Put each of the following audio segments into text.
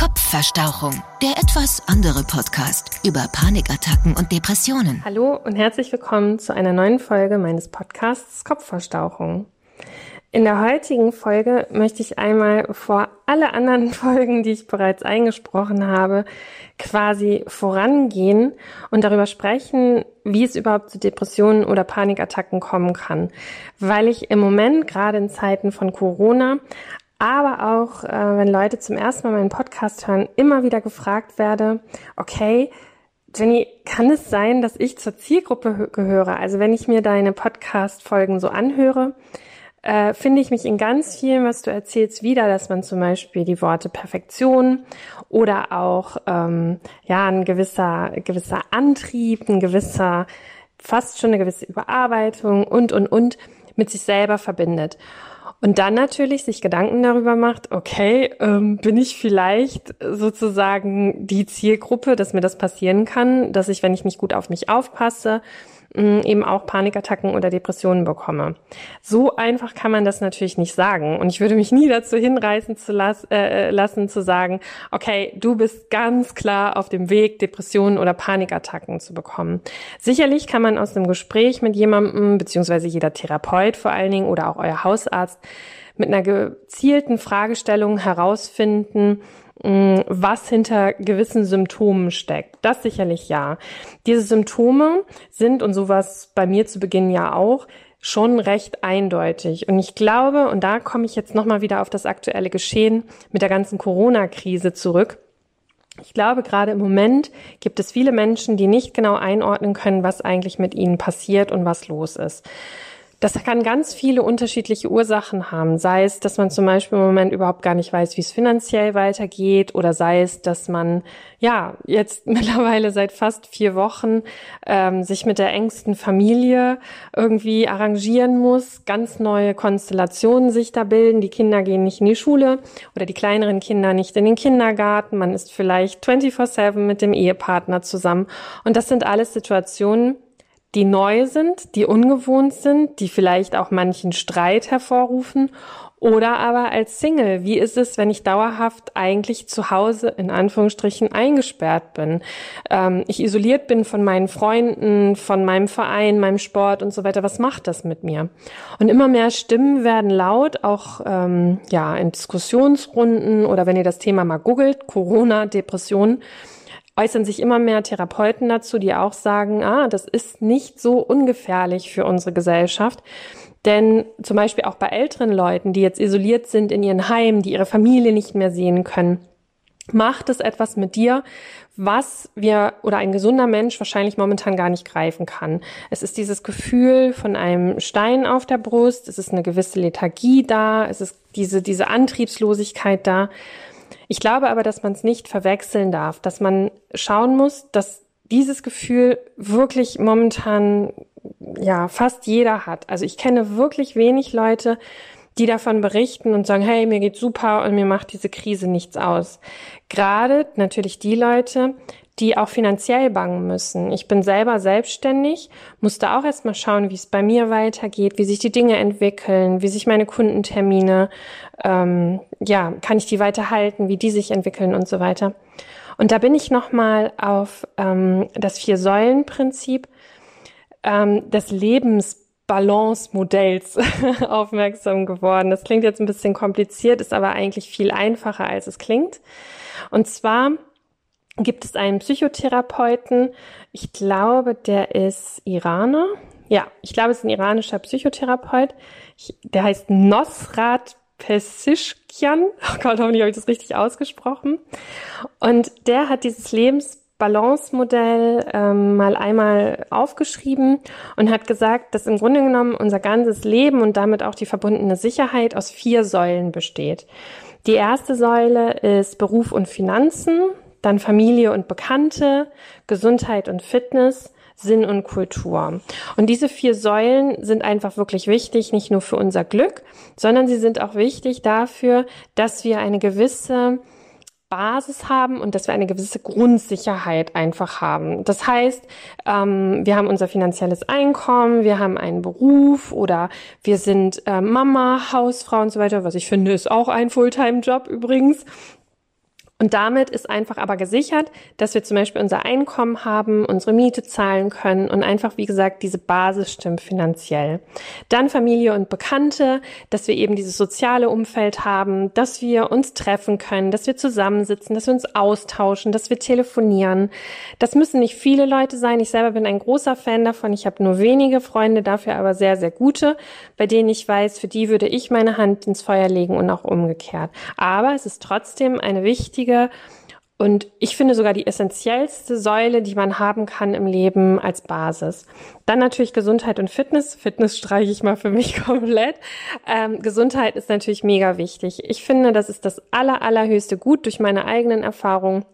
Kopfverstauchung, der etwas andere Podcast über Panikattacken und Depressionen. Hallo und herzlich willkommen zu einer neuen Folge meines Podcasts Kopfverstauchung. In der heutigen Folge möchte ich einmal vor alle anderen Folgen, die ich bereits eingesprochen habe, quasi vorangehen und darüber sprechen, wie es überhaupt zu Depressionen oder Panikattacken kommen kann. Weil ich im Moment, gerade in Zeiten von Corona, aber auch, äh, wenn Leute zum ersten Mal meinen Podcast hören, immer wieder gefragt werde, okay, Jenny, kann es sein, dass ich zur Zielgruppe gehöre? Also wenn ich mir deine Podcast-Folgen so anhöre, äh, finde ich mich in ganz vielen, was du erzählst, wieder, dass man zum Beispiel die Worte Perfektion oder auch ähm, ja ein gewisser gewisser Antrieb, ein gewisser fast schon eine gewisse Überarbeitung und und und mit sich selber verbindet. Und dann natürlich sich Gedanken darüber macht, okay, ähm, bin ich vielleicht sozusagen die Zielgruppe, dass mir das passieren kann, dass ich, wenn ich nicht gut auf mich aufpasse, eben auch Panikattacken oder Depressionen bekomme. So einfach kann man das natürlich nicht sagen. Und ich würde mich nie dazu hinreißen zu las äh, lassen, zu sagen, okay, du bist ganz klar auf dem Weg, Depressionen oder Panikattacken zu bekommen. Sicherlich kann man aus einem Gespräch mit jemandem, beziehungsweise jeder Therapeut vor allen Dingen oder auch euer Hausarzt, mit einer gezielten Fragestellung herausfinden, was hinter gewissen Symptomen steckt. Das sicherlich ja. Diese Symptome sind, und sowas bei mir zu Beginn ja auch, schon recht eindeutig. Und ich glaube, und da komme ich jetzt nochmal wieder auf das aktuelle Geschehen mit der ganzen Corona-Krise zurück. Ich glaube, gerade im Moment gibt es viele Menschen, die nicht genau einordnen können, was eigentlich mit ihnen passiert und was los ist. Das kann ganz viele unterschiedliche Ursachen haben. Sei es, dass man zum Beispiel im Moment überhaupt gar nicht weiß, wie es finanziell weitergeht, oder sei es, dass man ja jetzt mittlerweile seit fast vier Wochen ähm, sich mit der engsten Familie irgendwie arrangieren muss, ganz neue Konstellationen sich da bilden. Die Kinder gehen nicht in die Schule oder die kleineren Kinder nicht in den Kindergarten. Man ist vielleicht 24/7 mit dem Ehepartner zusammen. Und das sind alles Situationen, die neu sind, die ungewohnt sind, die vielleicht auch manchen Streit hervorrufen oder aber als Single. Wie ist es, wenn ich dauerhaft eigentlich zu Hause in Anführungsstrichen eingesperrt bin? Ähm, ich isoliert bin von meinen Freunden, von meinem Verein, meinem Sport und so weiter. Was macht das mit mir? Und immer mehr Stimmen werden laut, auch ähm, ja in Diskussionsrunden oder wenn ihr das Thema mal googelt, Corona, Depression äußern sich immer mehr Therapeuten dazu, die auch sagen, ah, das ist nicht so ungefährlich für unsere Gesellschaft. Denn zum Beispiel auch bei älteren Leuten, die jetzt isoliert sind in ihren Heimen, die ihre Familie nicht mehr sehen können, macht es etwas mit dir, was wir oder ein gesunder Mensch wahrscheinlich momentan gar nicht greifen kann. Es ist dieses Gefühl von einem Stein auf der Brust, es ist eine gewisse Lethargie da, es ist diese, diese Antriebslosigkeit da. Ich glaube aber, dass man es nicht verwechseln darf, dass man schauen muss, dass dieses Gefühl wirklich momentan ja fast jeder hat. Also ich kenne wirklich wenig Leute, die davon berichten und sagen, hey, mir geht's super und mir macht diese Krise nichts aus. Gerade natürlich die Leute, die auch finanziell bangen müssen. Ich bin selber selbstständig, musste auch erstmal schauen, wie es bei mir weitergeht, wie sich die Dinge entwickeln, wie sich meine Kundentermine, ähm, ja, kann ich die weiterhalten, wie die sich entwickeln und so weiter. Und da bin ich nochmal auf ähm, das Vier-Säulen-Prinzip ähm, des Lebensbalance-Modells aufmerksam geworden. Das klingt jetzt ein bisschen kompliziert, ist aber eigentlich viel einfacher, als es klingt. Und zwar gibt es einen Psychotherapeuten, ich glaube, der ist Iraner. Ja, ich glaube, es ist ein iranischer Psychotherapeut. Ich, der heißt Nosrat Pesishkian. Oh Gott, hoffentlich habe ich das richtig ausgesprochen. Und der hat dieses Lebensbalance-Modell ähm, mal einmal aufgeschrieben und hat gesagt, dass im Grunde genommen unser ganzes Leben und damit auch die verbundene Sicherheit aus vier Säulen besteht. Die erste Säule ist Beruf und Finanzen dann Familie und Bekannte, Gesundheit und Fitness, Sinn und Kultur. Und diese vier Säulen sind einfach wirklich wichtig, nicht nur für unser Glück, sondern sie sind auch wichtig dafür, dass wir eine gewisse Basis haben und dass wir eine gewisse Grundsicherheit einfach haben. Das heißt, ähm, wir haben unser finanzielles Einkommen, wir haben einen Beruf oder wir sind äh, Mama, Hausfrau und so weiter, was ich finde, ist auch ein Fulltime-Job übrigens. Und damit ist einfach aber gesichert, dass wir zum Beispiel unser Einkommen haben, unsere Miete zahlen können und einfach, wie gesagt, diese Basis stimmt finanziell. Dann Familie und Bekannte, dass wir eben dieses soziale Umfeld haben, dass wir uns treffen können, dass wir zusammensitzen, dass wir uns austauschen, dass wir telefonieren. Das müssen nicht viele Leute sein. Ich selber bin ein großer Fan davon. Ich habe nur wenige Freunde, dafür aber sehr, sehr gute, bei denen ich weiß, für die würde ich meine Hand ins Feuer legen und auch umgekehrt. Aber es ist trotzdem eine wichtige wichtige und ich finde sogar die essentiellste Säule, die man haben kann im Leben als Basis. Dann natürlich Gesundheit und Fitness. Fitness streiche ich mal für mich komplett. Ähm, Gesundheit ist natürlich mega wichtig. Ich finde, das ist das aller, allerhöchste Gut durch meine eigenen Erfahrungen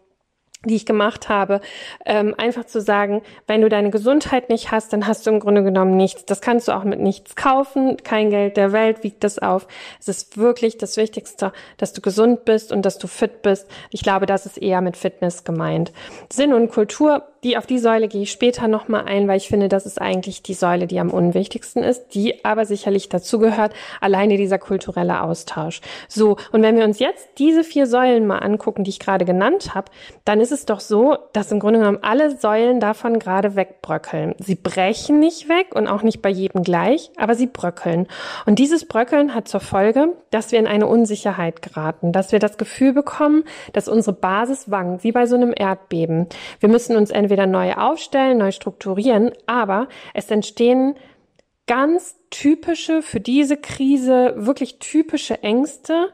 die ich gemacht habe, ähm, einfach zu sagen, wenn du deine Gesundheit nicht hast, dann hast du im Grunde genommen nichts. Das kannst du auch mit nichts kaufen. Kein Geld der Welt wiegt das auf. Es ist wirklich das Wichtigste, dass du gesund bist und dass du fit bist. Ich glaube, das ist eher mit Fitness gemeint. Sinn und Kultur die, auf die Säule gehe ich später nochmal ein, weil ich finde, das ist eigentlich die Säule, die am unwichtigsten ist, die aber sicherlich dazugehört, alleine dieser kulturelle Austausch. So, und wenn wir uns jetzt diese vier Säulen mal angucken, die ich gerade genannt habe, dann ist es doch so, dass im Grunde genommen alle Säulen davon gerade wegbröckeln. Sie brechen nicht weg und auch nicht bei jedem gleich, aber sie bröckeln. Und dieses Bröckeln hat zur Folge, dass wir in eine Unsicherheit geraten, dass wir das Gefühl bekommen, dass unsere Basis wankt, wie bei so einem Erdbeben. Wir müssen uns entweder neu aufstellen, neu strukturieren, aber es entstehen ganz typische, für diese Krise wirklich typische Ängste,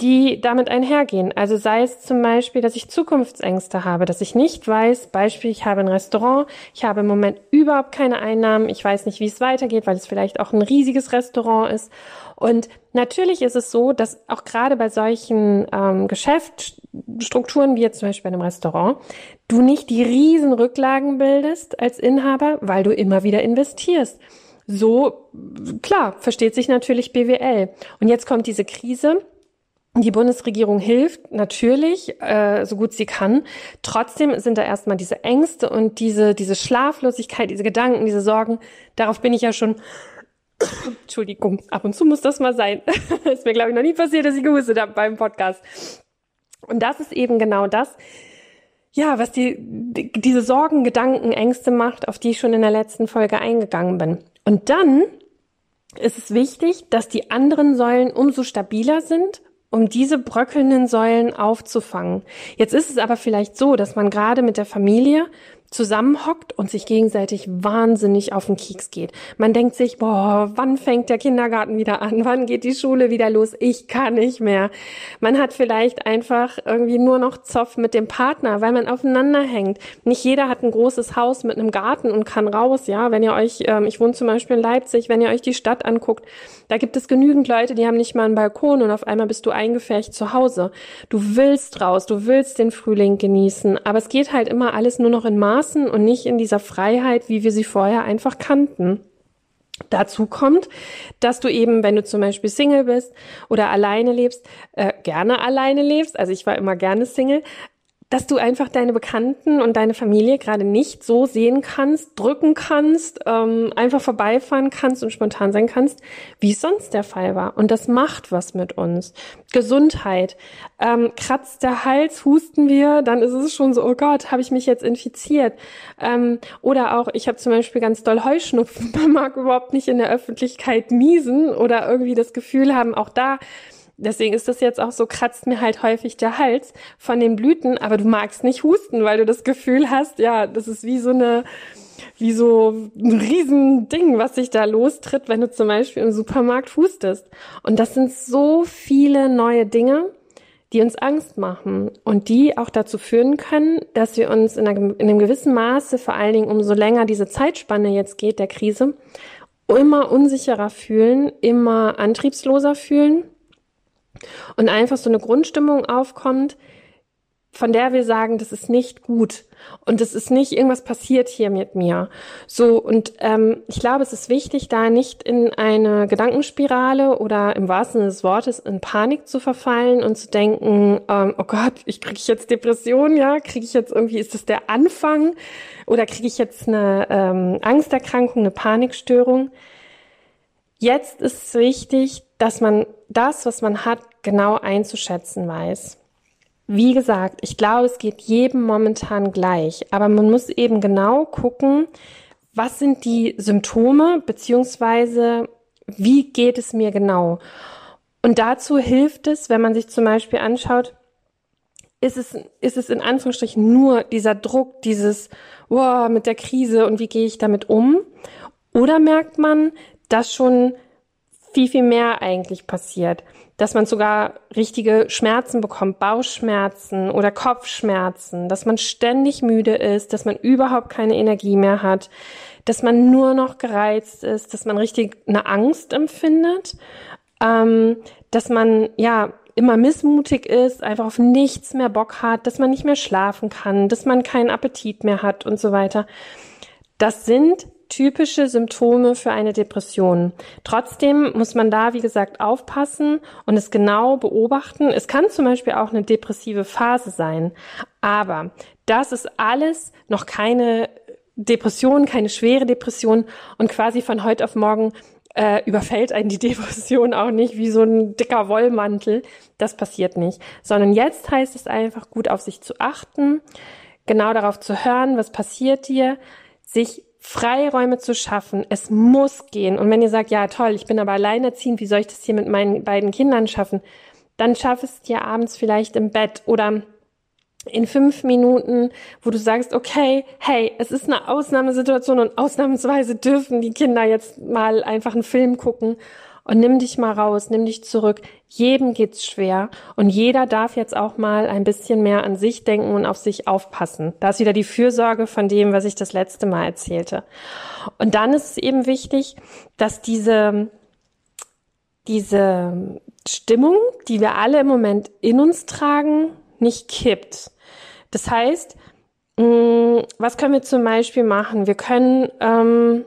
die damit einhergehen. Also sei es zum Beispiel, dass ich Zukunftsängste habe, dass ich nicht weiß, Beispiel, ich habe ein Restaurant, ich habe im Moment überhaupt keine Einnahmen, ich weiß nicht, wie es weitergeht, weil es vielleicht auch ein riesiges Restaurant ist. Und natürlich ist es so, dass auch gerade bei solchen ähm, Geschäftsstrukturen wie jetzt zum Beispiel bei einem Restaurant, du nicht die riesen Rücklagen bildest als Inhaber, weil du immer wieder investierst. So, klar, versteht sich natürlich BWL. Und jetzt kommt diese Krise die Bundesregierung hilft natürlich, äh, so gut sie kann. Trotzdem sind da erstmal diese Ängste und diese, diese Schlaflosigkeit, diese Gedanken, diese Sorgen. Darauf bin ich ja schon, Entschuldigung, ab und zu muss das mal sein. ist mir, glaube ich, noch nie passiert, dass ich gehustet habe beim Podcast. Und das ist eben genau das, ja, was die, die, diese Sorgen, Gedanken, Ängste macht, auf die ich schon in der letzten Folge eingegangen bin. Und dann ist es wichtig, dass die anderen Säulen umso stabiler sind um diese bröckelnden Säulen aufzufangen. Jetzt ist es aber vielleicht so, dass man gerade mit der Familie zusammenhockt und sich gegenseitig wahnsinnig auf den Kieks geht. Man denkt sich, boah, wann fängt der Kindergarten wieder an? Wann geht die Schule wieder los? Ich kann nicht mehr. Man hat vielleicht einfach irgendwie nur noch Zoff mit dem Partner, weil man aufeinander hängt. Nicht jeder hat ein großes Haus mit einem Garten und kann raus, ja. Wenn ihr euch, ähm, ich wohne zum Beispiel in Leipzig, wenn ihr euch die Stadt anguckt, da gibt es genügend Leute, die haben nicht mal einen Balkon und auf einmal bist du eingefärcht zu Hause. Du willst raus, du willst den Frühling genießen, aber es geht halt immer alles nur noch in Maß Maßen und nicht in dieser Freiheit, wie wir sie vorher einfach kannten. Dazu kommt, dass du eben, wenn du zum Beispiel Single bist oder alleine lebst, äh, gerne alleine lebst, also ich war immer gerne Single, dass du einfach deine Bekannten und deine Familie gerade nicht so sehen kannst, drücken kannst, ähm, einfach vorbeifahren kannst und spontan sein kannst, wie es sonst der Fall war. Und das macht was mit uns. Gesundheit. Ähm, kratzt der Hals, husten wir, dann ist es schon so, oh Gott, habe ich mich jetzt infiziert. Ähm, oder auch, ich habe zum Beispiel ganz doll Heuschnupfen. Man mag überhaupt nicht in der Öffentlichkeit niesen oder irgendwie das Gefühl haben, auch da Deswegen ist das jetzt auch so, kratzt mir halt häufig der Hals von den Blüten, aber du magst nicht husten, weil du das Gefühl hast, ja, das ist wie so eine, wie so ein Riesending, was sich da lostritt, wenn du zum Beispiel im Supermarkt hustest. Und das sind so viele neue Dinge, die uns Angst machen und die auch dazu führen können, dass wir uns in, einem gewissen Maße, vor allen Dingen umso länger diese Zeitspanne jetzt geht, der Krise, immer unsicherer fühlen, immer antriebsloser fühlen und einfach so eine Grundstimmung aufkommt, von der wir sagen, das ist nicht gut und das ist nicht irgendwas passiert hier mit mir. So und ähm, ich glaube, es ist wichtig, da nicht in eine Gedankenspirale oder im wahrsten Sinne des Wortes in Panik zu verfallen und zu denken, ähm, oh Gott, ich kriege jetzt Depression, ja, kriege ich jetzt irgendwie, ist das der Anfang oder kriege ich jetzt eine ähm, Angsterkrankung, eine Panikstörung? Jetzt ist es wichtig, dass man das, was man hat, genau einzuschätzen weiß. Wie gesagt, ich glaube, es geht jedem momentan gleich, aber man muss eben genau gucken, was sind die Symptome, beziehungsweise wie geht es mir genau. Und dazu hilft es, wenn man sich zum Beispiel anschaut, ist es, ist es in Anführungsstrichen nur dieser Druck, dieses, wow, mit der Krise und wie gehe ich damit um? Oder merkt man, dass schon viel, viel mehr eigentlich passiert? Dass man sogar richtige Schmerzen bekommt, Bauchschmerzen oder Kopfschmerzen, dass man ständig müde ist, dass man überhaupt keine Energie mehr hat, dass man nur noch gereizt ist, dass man richtig eine Angst empfindet, ähm, dass man ja immer missmutig ist, einfach auf nichts mehr Bock hat, dass man nicht mehr schlafen kann, dass man keinen Appetit mehr hat und so weiter. Das sind typische Symptome für eine Depression. Trotzdem muss man da, wie gesagt, aufpassen und es genau beobachten. Es kann zum Beispiel auch eine depressive Phase sein, aber das ist alles noch keine Depression, keine schwere Depression und quasi von heute auf morgen äh, überfällt einen die Depression auch nicht wie so ein dicker Wollmantel. Das passiert nicht. Sondern jetzt heißt es einfach, gut auf sich zu achten, genau darauf zu hören, was passiert dir, sich Freiräume zu schaffen. Es muss gehen. Und wenn ihr sagt, ja toll, ich bin aber alleinerziehend, wie soll ich das hier mit meinen beiden Kindern schaffen? Dann schaff es dir abends vielleicht im Bett oder in fünf Minuten, wo du sagst, okay, hey, es ist eine Ausnahmesituation und ausnahmsweise dürfen die Kinder jetzt mal einfach einen Film gucken und nimm dich mal raus, nimm dich zurück. Jedem geht's schwer und jeder darf jetzt auch mal ein bisschen mehr an sich denken und auf sich aufpassen. Da ist wieder die Fürsorge von dem, was ich das letzte Mal erzählte. Und dann ist es eben wichtig, dass diese, diese Stimmung, die wir alle im Moment in uns tragen, nicht kippt. Das heißt, mm, was können wir zum Beispiel machen? Wir können ähm,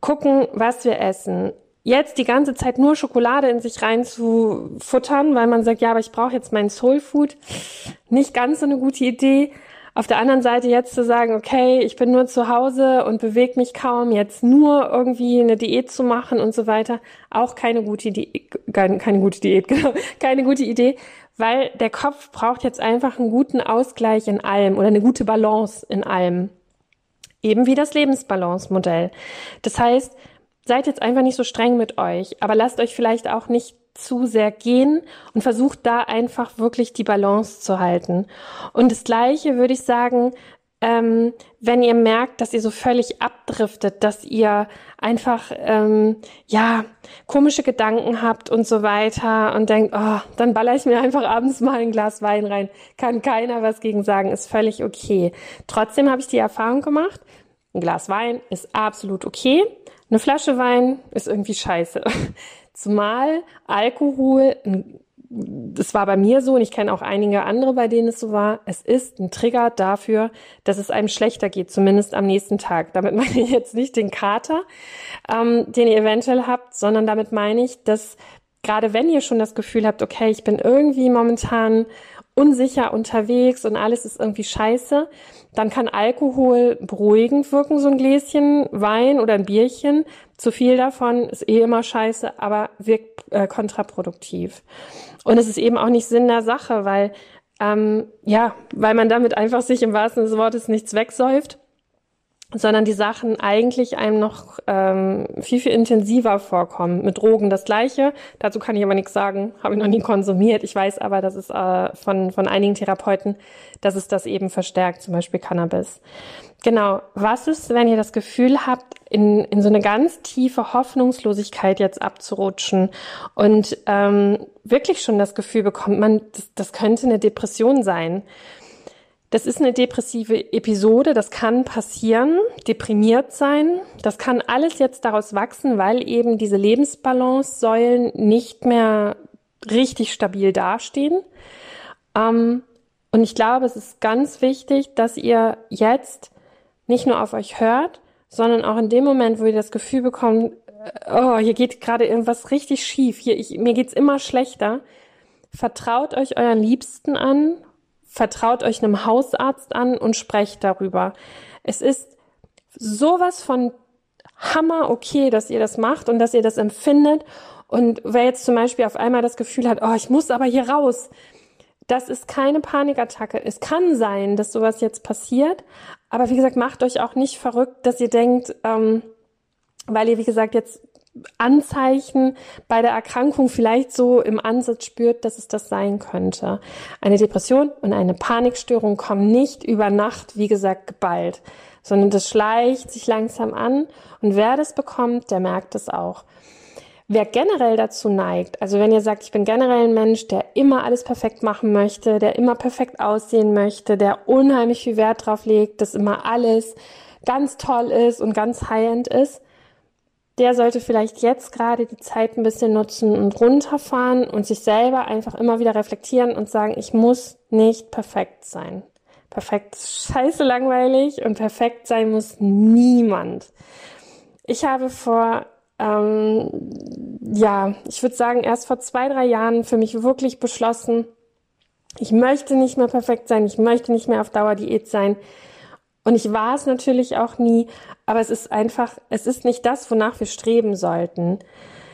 gucken, was wir essen. Jetzt die ganze Zeit nur Schokolade in sich rein zu futtern, weil man sagt, ja, aber ich brauche jetzt mein Soul Food. Nicht ganz so eine gute Idee. Auf der anderen Seite jetzt zu sagen, okay, ich bin nur zu Hause und bewege mich kaum, jetzt nur irgendwie eine Diät zu machen und so weiter, auch keine gute Idee, keine, keine gute Diät, genau, keine gute Idee, weil der Kopf braucht jetzt einfach einen guten Ausgleich in allem oder eine gute Balance in allem. Eben wie das Lebensbalance-Modell. Das heißt, seid jetzt einfach nicht so streng mit euch, aber lasst euch vielleicht auch nicht zu sehr gehen und versucht da einfach wirklich die Balance zu halten. Und das Gleiche würde ich sagen, ähm, wenn ihr merkt, dass ihr so völlig abdriftet, dass ihr einfach ähm, ja komische Gedanken habt und so weiter und denkt, oh, dann baller ich mir einfach abends mal ein Glas Wein rein, kann keiner was gegen sagen, ist völlig okay. Trotzdem habe ich die Erfahrung gemacht, ein Glas Wein ist absolut okay, eine Flasche Wein ist irgendwie scheiße. Zumal Alkohol das war bei mir so und ich kenne auch einige andere, bei denen es so war. Es ist ein Trigger dafür, dass es einem schlechter geht, zumindest am nächsten Tag. Damit meine ich jetzt nicht den Kater, ähm, den ihr eventuell habt, sondern damit meine ich, dass gerade wenn ihr schon das Gefühl habt, okay, ich bin irgendwie momentan unsicher unterwegs und alles ist irgendwie scheiße, dann kann Alkohol beruhigend wirken, so ein Gläschen Wein oder ein Bierchen. Zu viel davon ist eh immer scheiße, aber wirkt äh, kontraproduktiv. Und es ist eben auch nicht Sinn der Sache, weil ähm, ja, weil man damit einfach sich im wahrsten des Wortes nichts wegsäuft sondern die Sachen eigentlich einem noch ähm, viel, viel intensiver vorkommen. Mit Drogen das gleiche. Dazu kann ich aber nichts sagen, habe ich noch nie konsumiert. Ich weiß aber, dass es äh, von, von einigen Therapeuten, dass es das eben verstärkt, zum Beispiel Cannabis. Genau, was ist, wenn ihr das Gefühl habt, in, in so eine ganz tiefe Hoffnungslosigkeit jetzt abzurutschen und ähm, wirklich schon das Gefühl bekommt, man, das, das könnte eine Depression sein. Das ist eine depressive Episode, das kann passieren, deprimiert sein. Das kann alles jetzt daraus wachsen, weil eben diese Lebensbalance-Säulen nicht mehr richtig stabil dastehen. Ähm, und ich glaube, es ist ganz wichtig, dass ihr jetzt nicht nur auf euch hört, sondern auch in dem Moment, wo ihr das Gefühl bekommt, äh, oh, hier geht gerade irgendwas richtig schief, hier, ich, mir geht's immer schlechter, vertraut euch euren Liebsten an vertraut euch einem Hausarzt an und sprecht darüber. Es ist sowas von Hammer okay, dass ihr das macht und dass ihr das empfindet. Und wer jetzt zum Beispiel auf einmal das Gefühl hat, oh, ich muss aber hier raus, Das ist keine Panikattacke. Es kann sein, dass sowas jetzt passiert, aber wie gesagt, macht euch auch nicht verrückt, dass ihr denkt, ähm, weil ihr, wie gesagt, jetzt Anzeichen bei der Erkrankung vielleicht so im Ansatz spürt, dass es das sein könnte. Eine Depression und eine Panikstörung kommen nicht über Nacht, wie gesagt, geballt, sondern das schleicht sich langsam an und wer das bekommt, der merkt es auch. Wer generell dazu neigt, also wenn ihr sagt, ich bin generell ein Mensch, der immer alles perfekt machen möchte, der immer perfekt aussehen möchte, der unheimlich viel Wert drauf legt, dass immer alles ganz toll ist und ganz high-end ist, der sollte vielleicht jetzt gerade die Zeit ein bisschen nutzen und runterfahren und sich selber einfach immer wieder reflektieren und sagen, ich muss nicht perfekt sein. Perfekt ist scheiße langweilig und perfekt sein muss niemand. Ich habe vor, ähm, ja, ich würde sagen, erst vor zwei, drei Jahren für mich wirklich beschlossen, ich möchte nicht mehr perfekt sein, ich möchte nicht mehr auf Dauer Diät sein. Und ich war es natürlich auch nie, aber es ist einfach, es ist nicht das, wonach wir streben sollten.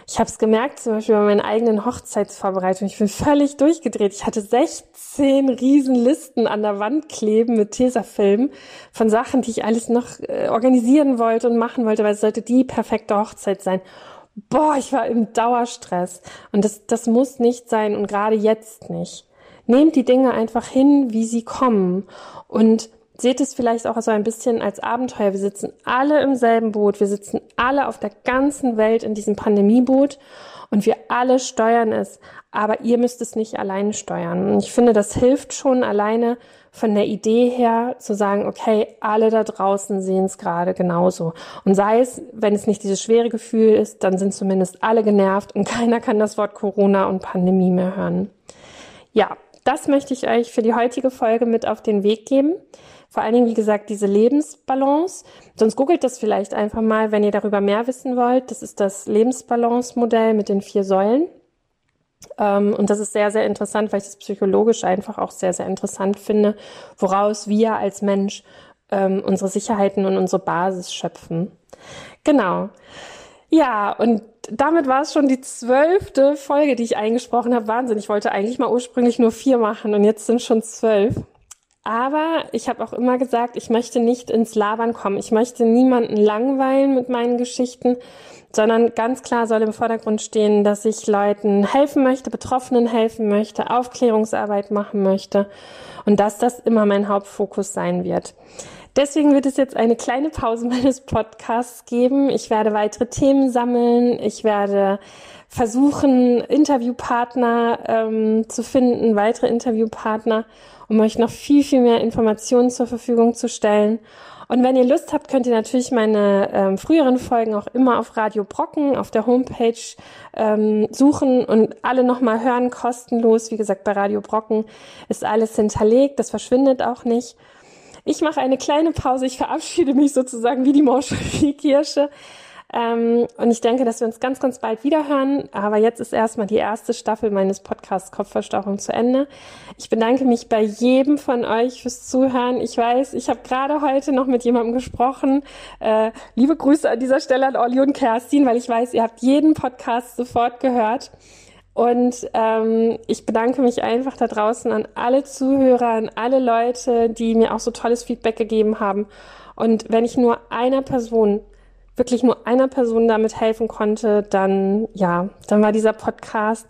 Ich habe es gemerkt, zum Beispiel bei meinen eigenen Hochzeitsvorbereitungen. Ich bin völlig durchgedreht. Ich hatte 16 Riesenlisten an der Wand kleben mit Tesafilm von Sachen, die ich alles noch äh, organisieren wollte und machen wollte, weil es sollte die perfekte Hochzeit sein. Boah, ich war im Dauerstress. Und das, das muss nicht sein und gerade jetzt nicht. Nehmt die Dinge einfach hin, wie sie kommen. Und seht es vielleicht auch so ein bisschen als Abenteuer. Wir sitzen alle im selben Boot. Wir sitzen alle auf der ganzen Welt in diesem Pandemieboot und wir alle steuern es. Aber ihr müsst es nicht alleine steuern. Und ich finde, das hilft schon alleine von der Idee her zu sagen, okay, alle da draußen sehen es gerade genauso. Und sei es, wenn es nicht dieses schwere Gefühl ist, dann sind zumindest alle genervt und keiner kann das Wort Corona und Pandemie mehr hören. Ja, das möchte ich euch für die heutige Folge mit auf den Weg geben. Vor allen Dingen, wie gesagt, diese Lebensbalance. Sonst googelt das vielleicht einfach mal, wenn ihr darüber mehr wissen wollt. Das ist das Lebensbalance-Modell mit den vier Säulen. Ähm, und das ist sehr, sehr interessant, weil ich das psychologisch einfach auch sehr, sehr interessant finde, woraus wir als Mensch ähm, unsere Sicherheiten und unsere Basis schöpfen. Genau. Ja, und damit war es schon die zwölfte Folge, die ich eingesprochen habe. Wahnsinn, ich wollte eigentlich mal ursprünglich nur vier machen und jetzt sind schon zwölf. Aber ich habe auch immer gesagt, ich möchte nicht ins Labern kommen. Ich möchte niemanden langweilen mit meinen Geschichten, sondern ganz klar soll im Vordergrund stehen, dass ich Leuten helfen möchte, Betroffenen helfen möchte, Aufklärungsarbeit machen möchte und dass das immer mein Hauptfokus sein wird. Deswegen wird es jetzt eine kleine Pause meines Podcasts geben. Ich werde weitere Themen sammeln. Ich werde versuchen, Interviewpartner ähm, zu finden, weitere Interviewpartner um euch noch viel, viel mehr Informationen zur Verfügung zu stellen. Und wenn ihr Lust habt, könnt ihr natürlich meine ähm, früheren Folgen auch immer auf Radio Brocken auf der Homepage ähm, suchen und alle nochmal hören, kostenlos. Wie gesagt, bei Radio Brocken ist alles hinterlegt, das verschwindet auch nicht. Ich mache eine kleine Pause, ich verabschiede mich sozusagen wie die Morsche, wie Kirsche. Ähm, und ich denke, dass wir uns ganz, ganz bald wieder hören. Aber jetzt ist erstmal die erste Staffel meines Podcasts Kopfverstauchung zu Ende. Ich bedanke mich bei jedem von euch fürs Zuhören. Ich weiß, ich habe gerade heute noch mit jemandem gesprochen. Äh, liebe Grüße an dieser Stelle an Olli und Kerstin, weil ich weiß, ihr habt jeden Podcast sofort gehört. Und ähm, ich bedanke mich einfach da draußen an alle Zuhörer, an alle Leute, die mir auch so tolles Feedback gegeben haben. Und wenn ich nur einer Person wirklich nur einer Person damit helfen konnte, dann ja, dann war dieser Podcast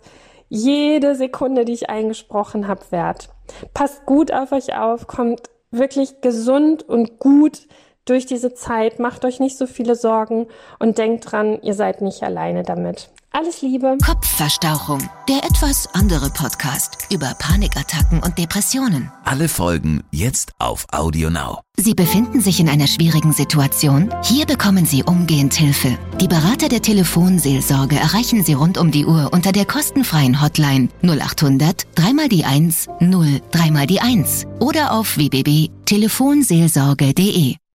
jede Sekunde, die ich eingesprochen habe, wert. Passt gut auf euch auf, kommt wirklich gesund und gut durch diese Zeit, macht euch nicht so viele Sorgen und denkt dran, ihr seid nicht alleine damit. Alles Liebe. Kopfverstauchung. Der etwas andere Podcast über Panikattacken und Depressionen. Alle Folgen jetzt auf Audio Now. Sie befinden sich in einer schwierigen Situation? Hier bekommen Sie umgehend Hilfe. Die Berater der Telefonseelsorge erreichen Sie rund um die Uhr unter der kostenfreien Hotline 0800 3 die 1 0 3 die 1 oder auf www.telefonseelsorge.de.